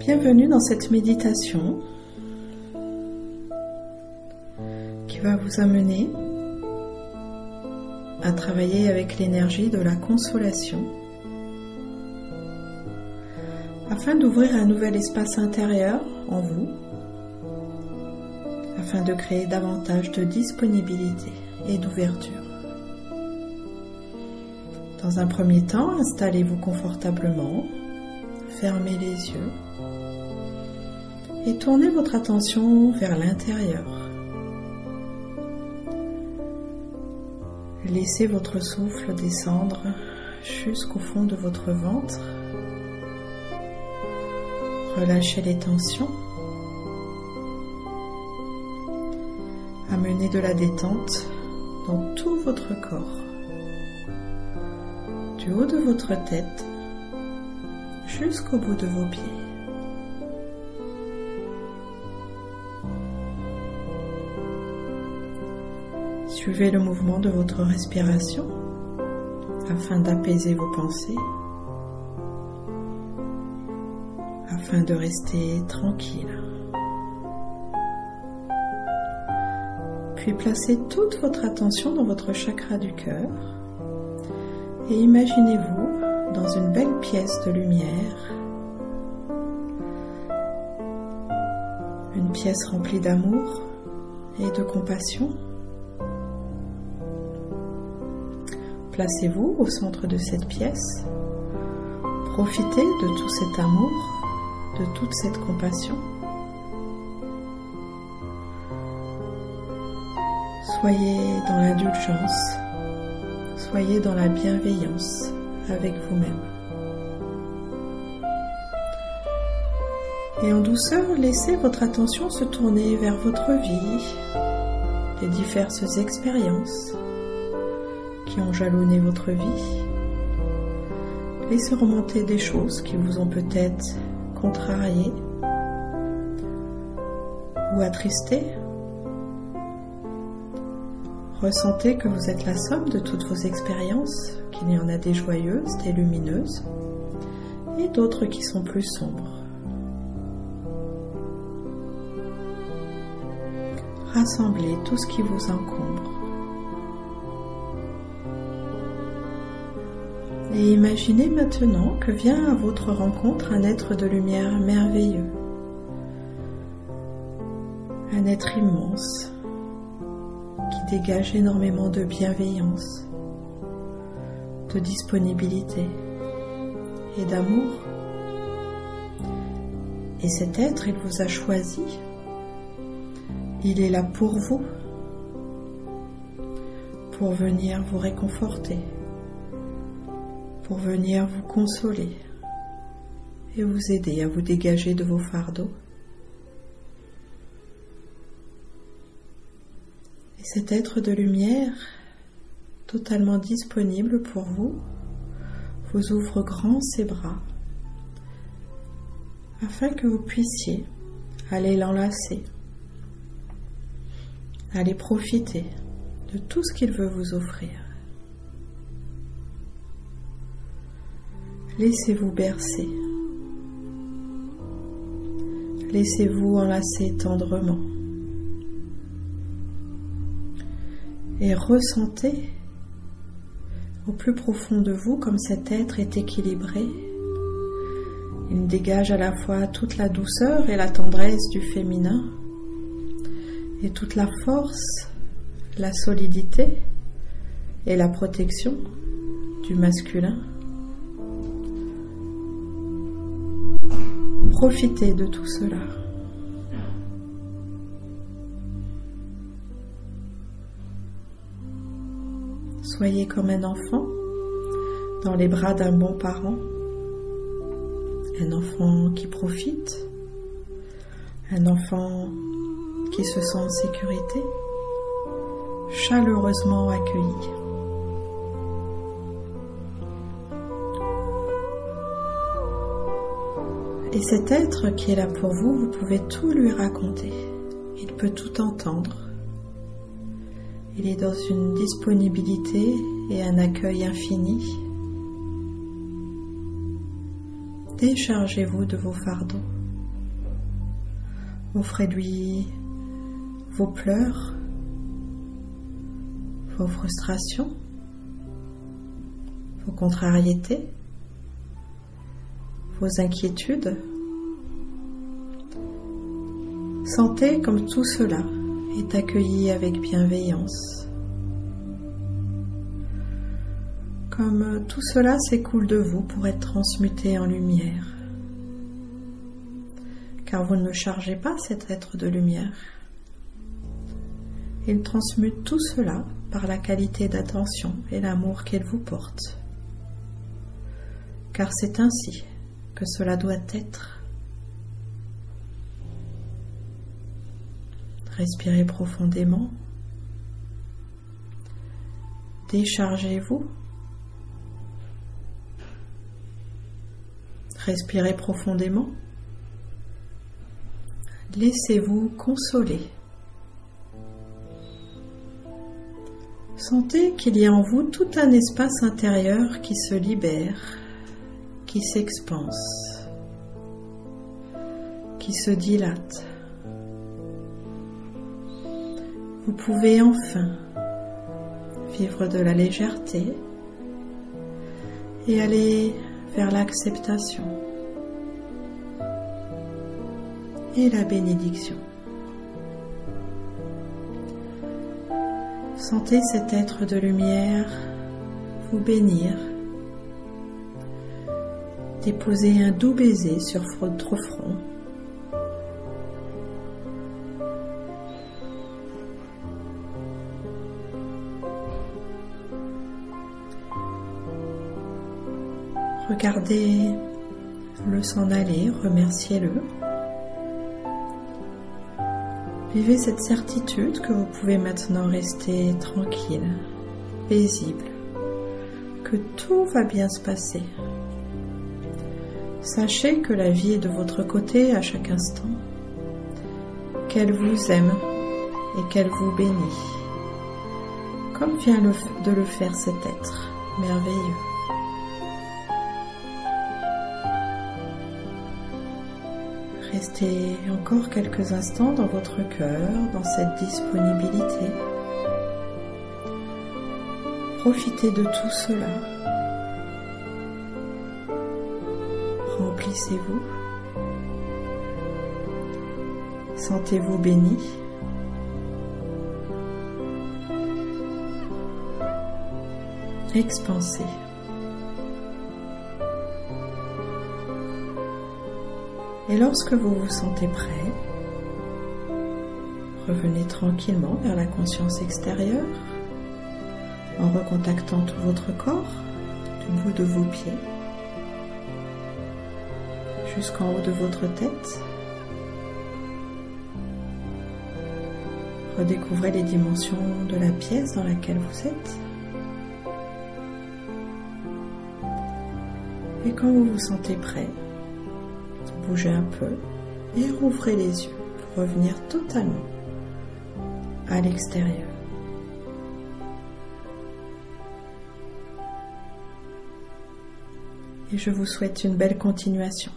Bienvenue dans cette méditation qui va vous amener à travailler avec l'énergie de la consolation afin d'ouvrir un nouvel espace intérieur en vous, afin de créer davantage de disponibilité et d'ouverture. Dans un premier temps, installez-vous confortablement, fermez les yeux et tournez votre attention vers l'intérieur. Laissez votre souffle descendre jusqu'au fond de votre ventre. Relâchez les tensions. Amenez de la détente dans tout votre corps. Haut de votre tête jusqu'au bout de vos pieds. Suivez le mouvement de votre respiration afin d'apaiser vos pensées, afin de rester tranquille. Puis placez toute votre attention dans votre chakra du cœur et imaginez-vous dans une belle pièce de lumière, une pièce remplie d'amour et de compassion Placez-vous au centre de cette pièce. Profitez de tout cet amour, de toute cette compassion. Soyez dans l'indulgence, soyez dans la bienveillance avec vous-même. Et en douceur, laissez votre attention se tourner vers votre vie, les diverses expériences, ont jalonné votre vie. Laissez remonter des choses qui vous ont peut-être contrarié ou attristé. Ressentez que vous êtes la somme de toutes vos expériences, qu'il y en a des joyeuses, des lumineuses et d'autres qui sont plus sombres. Rassemblez tout ce qui vous encombre. Et imaginez maintenant que vient à votre rencontre un être de lumière merveilleux, un être immense dégage énormément de bienveillance, de disponibilité et d'amour. Et cet être, il vous a choisi. Il est là pour vous, pour venir vous réconforter pour venir vous consoler et vous aider à vous dégager de vos fardeaux. Cet être de lumière, totalement disponible pour vous, vous ouvre grand ses bras afin que vous puissiez aller l'enlacer, aller profiter de tout ce qu'il veut vous offrir. Laissez-vous bercer. Laissez-vous enlacer tendrement. Et ressentez au plus profond de vous comme cet être est équilibré. Il dégage à la fois toute la douceur et la tendresse du féminin et toute la force, la solidité et la protection du masculin. Profitez de tout cela. Soyez comme un enfant dans les bras d'un bon parent, un enfant qui profite, un enfant qui se sent en sécurité, chaleureusement accueilli. Et cet être qui est là pour vous, vous pouvez tout lui raconter. Il peut tout entendre. Il est dans une disponibilité et un accueil infini. Déchargez-vous de vos fardeaux. Offrez-lui vos pleurs, vos frustrations, vos contrariétés, vos inquiétudes. Sentez comme tout cela est accueilli avec bienveillance. Comme tout cela s'écoule de vous pour être transmuté en lumière. Car vous ne chargez pas cet être de lumière. Il transmute tout cela par la qualité d'attention et l'amour qu'elle vous porte. Car c'est ainsi que cela doit être. Respirez profondément. Déchargez-vous. Respirez profondément. Laissez-vous consoler. Sentez qu'il y a en vous tout un espace intérieur qui se libère, qui s'expanse, qui se dilate. Vous pouvez enfin vivre de la légèreté et aller vers l'acceptation et la bénédiction. Sentez cet être de lumière vous bénir. Déposez un doux baiser sur votre front. Regardez-le s'en aller, remerciez-le. Vivez cette certitude que vous pouvez maintenant rester tranquille, paisible, que tout va bien se passer. Sachez que la vie est de votre côté à chaque instant, qu'elle vous aime et qu'elle vous bénit, comme vient de le faire cet être merveilleux. Encore quelques instants dans votre cœur, dans cette disponibilité. Profitez de tout cela. Remplissez-vous. Sentez-vous béni. Expansez. Et lorsque vous vous sentez prêt, revenez tranquillement vers la conscience extérieure en recontactant tout votre corps du bout de vos pieds jusqu'en haut de votre tête. Redécouvrez les dimensions de la pièce dans laquelle vous êtes. Et quand vous vous sentez prêt, bougez un peu et rouvrez les yeux pour revenir totalement à l'extérieur. Et je vous souhaite une belle continuation.